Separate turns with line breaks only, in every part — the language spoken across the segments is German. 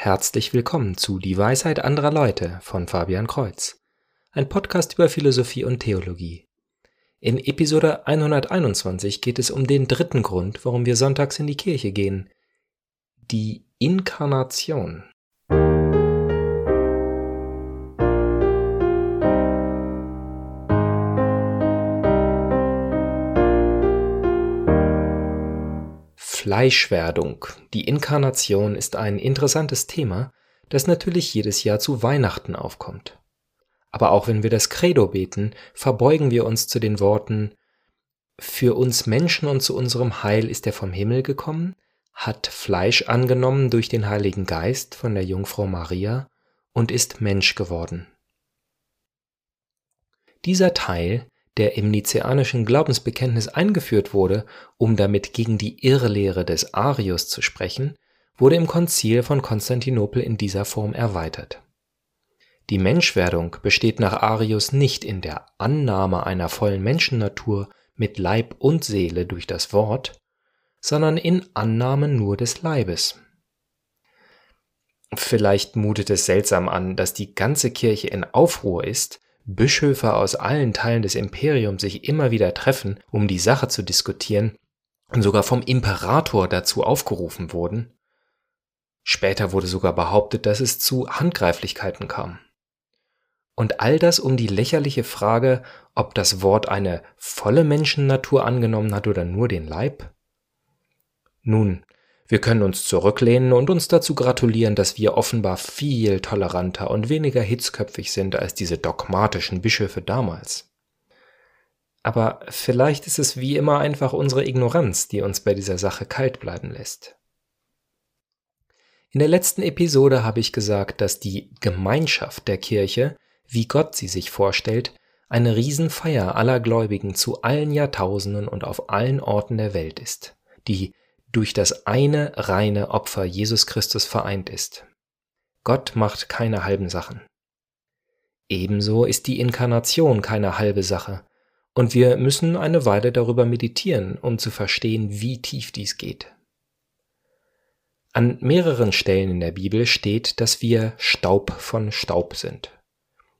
Herzlich willkommen zu Die Weisheit anderer Leute von Fabian Kreuz, ein Podcast über Philosophie und Theologie. In Episode 121 geht es um den dritten Grund, warum wir sonntags in die Kirche gehen, die Inkarnation. Fleischwerdung, die Inkarnation ist ein interessantes Thema, das natürlich jedes Jahr zu Weihnachten aufkommt. Aber auch wenn wir das Credo beten, verbeugen wir uns zu den Worten Für uns Menschen und zu unserem Heil ist er vom Himmel gekommen, hat Fleisch angenommen durch den Heiligen Geist von der Jungfrau Maria und ist Mensch geworden. Dieser Teil der im nizianischen Glaubensbekenntnis eingeführt wurde, um damit gegen die Irrlehre des Arius zu sprechen, wurde im Konzil von Konstantinopel in dieser Form erweitert. Die Menschwerdung besteht nach Arius nicht in der Annahme einer vollen Menschennatur mit Leib und Seele durch das Wort, sondern in Annahme nur des Leibes. Vielleicht mutet es seltsam an, dass die ganze Kirche in Aufruhr ist, Bischöfe aus allen Teilen des Imperiums sich immer wieder treffen, um die Sache zu diskutieren und sogar vom Imperator dazu aufgerufen wurden. Später wurde sogar behauptet, dass es zu Handgreiflichkeiten kam. Und all das um die lächerliche Frage, ob das Wort eine volle Menschennatur angenommen hat oder nur den Leib? Nun, wir können uns zurücklehnen und uns dazu gratulieren, dass wir offenbar viel toleranter und weniger hitzköpfig sind als diese dogmatischen Bischöfe damals. Aber vielleicht ist es wie immer einfach unsere Ignoranz, die uns bei dieser Sache kalt bleiben lässt. In der letzten Episode habe ich gesagt, dass die Gemeinschaft der Kirche, wie Gott sie sich vorstellt, eine Riesenfeier aller Gläubigen zu allen Jahrtausenden und auf allen Orten der Welt ist, die durch das eine reine Opfer Jesus Christus vereint ist. Gott macht keine halben Sachen. Ebenso ist die Inkarnation keine halbe Sache, und wir müssen eine Weile darüber meditieren, um zu verstehen, wie tief dies geht. An mehreren Stellen in der Bibel steht, dass wir Staub von Staub sind.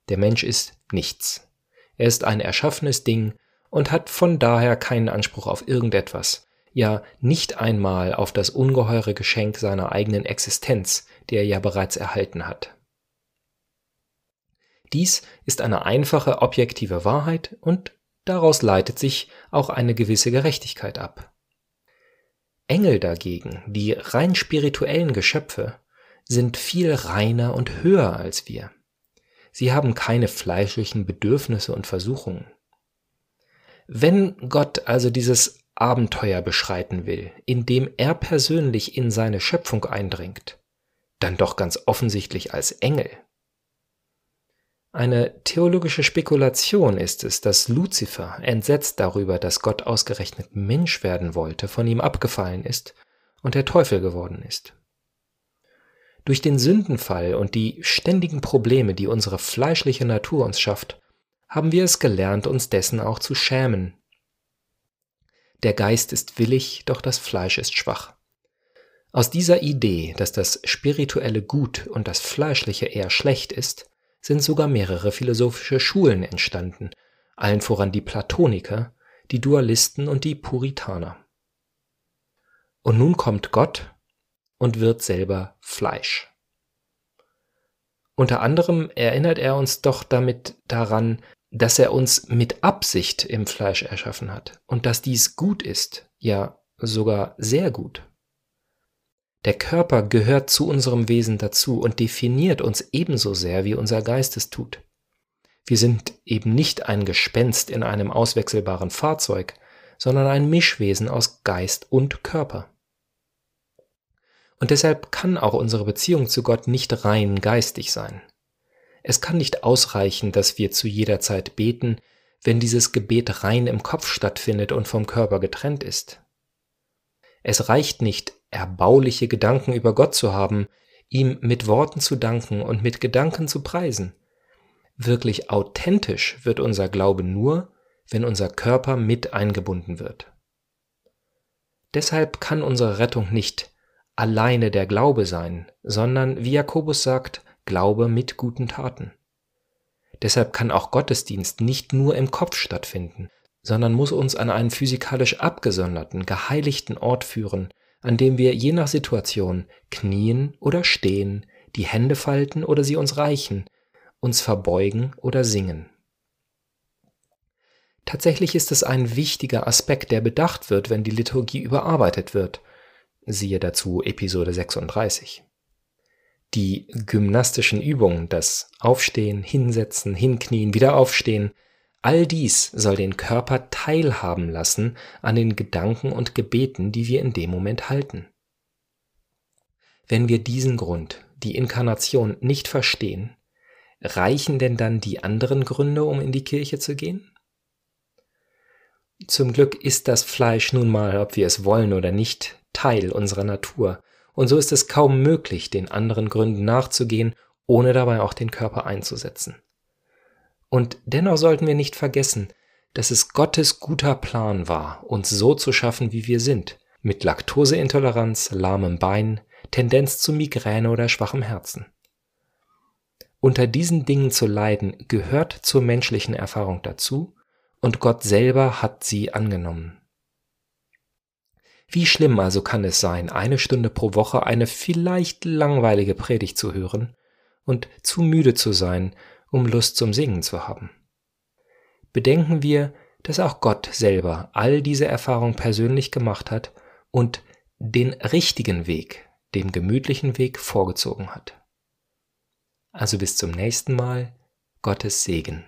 Der Mensch ist nichts. Er ist ein erschaffenes Ding und hat von daher keinen Anspruch auf irgendetwas, ja nicht einmal auf das ungeheure Geschenk seiner eigenen Existenz, die er ja bereits erhalten hat. Dies ist eine einfache objektive Wahrheit und daraus leitet sich auch eine gewisse Gerechtigkeit ab. Engel dagegen, die rein spirituellen Geschöpfe, sind viel reiner und höher als wir. Sie haben keine fleischlichen Bedürfnisse und Versuchungen. Wenn Gott also dieses Abenteuer beschreiten will, indem er persönlich in seine Schöpfung eindringt, dann doch ganz offensichtlich als Engel. Eine theologische Spekulation ist es, dass Luzifer, entsetzt darüber, dass Gott ausgerechnet Mensch werden wollte, von ihm abgefallen ist und der Teufel geworden ist. Durch den Sündenfall und die ständigen Probleme, die unsere fleischliche Natur uns schafft, haben wir es gelernt, uns dessen auch zu schämen, der Geist ist willig, doch das Fleisch ist schwach. Aus dieser Idee, dass das Spirituelle gut und das Fleischliche eher schlecht ist, sind sogar mehrere philosophische Schulen entstanden, allen voran die Platoniker, die Dualisten und die Puritaner. Und nun kommt Gott und wird selber Fleisch. Unter anderem erinnert er uns doch damit daran, dass er uns mit Absicht im Fleisch erschaffen hat und dass dies gut ist, ja sogar sehr gut. Der Körper gehört zu unserem Wesen dazu und definiert uns ebenso sehr, wie unser Geist es tut. Wir sind eben nicht ein Gespenst in einem auswechselbaren Fahrzeug, sondern ein Mischwesen aus Geist und Körper. Und deshalb kann auch unsere Beziehung zu Gott nicht rein geistig sein. Es kann nicht ausreichen, dass wir zu jeder Zeit beten, wenn dieses Gebet rein im Kopf stattfindet und vom Körper getrennt ist. Es reicht nicht, erbauliche Gedanken über Gott zu haben, ihm mit Worten zu danken und mit Gedanken zu preisen. Wirklich authentisch wird unser Glaube nur, wenn unser Körper mit eingebunden wird. Deshalb kann unsere Rettung nicht alleine der Glaube sein, sondern wie Jakobus sagt, Glaube mit guten Taten. Deshalb kann auch Gottesdienst nicht nur im Kopf stattfinden, sondern muss uns an einen physikalisch abgesonderten, geheiligten Ort führen, an dem wir je nach Situation knien oder stehen, die Hände falten oder sie uns reichen, uns verbeugen oder singen. Tatsächlich ist es ein wichtiger Aspekt, der bedacht wird, wenn die Liturgie überarbeitet wird. Siehe dazu Episode 36. Die gymnastischen Übungen, das Aufstehen, Hinsetzen, Hinknien, wieder aufstehen, all dies soll den Körper teilhaben lassen an den Gedanken und Gebeten, die wir in dem Moment halten. Wenn wir diesen Grund, die Inkarnation, nicht verstehen, reichen denn dann die anderen Gründe, um in die Kirche zu gehen? Zum Glück ist das Fleisch nun mal, ob wir es wollen oder nicht, Teil unserer Natur, und so ist es kaum möglich, den anderen Gründen nachzugehen, ohne dabei auch den Körper einzusetzen. Und dennoch sollten wir nicht vergessen, dass es Gottes guter Plan war, uns so zu schaffen, wie wir sind, mit Laktoseintoleranz, lahmem Bein, Tendenz zu Migräne oder schwachem Herzen. Unter diesen Dingen zu leiden gehört zur menschlichen Erfahrung dazu und Gott selber hat sie angenommen. Wie schlimm also kann es sein, eine Stunde pro Woche eine vielleicht langweilige Predigt zu hören und zu müde zu sein, um Lust zum Singen zu haben? Bedenken wir, dass auch Gott selber all diese Erfahrungen persönlich gemacht hat und den richtigen Weg, dem gemütlichen Weg vorgezogen hat. Also bis zum nächsten Mal, Gottes Segen.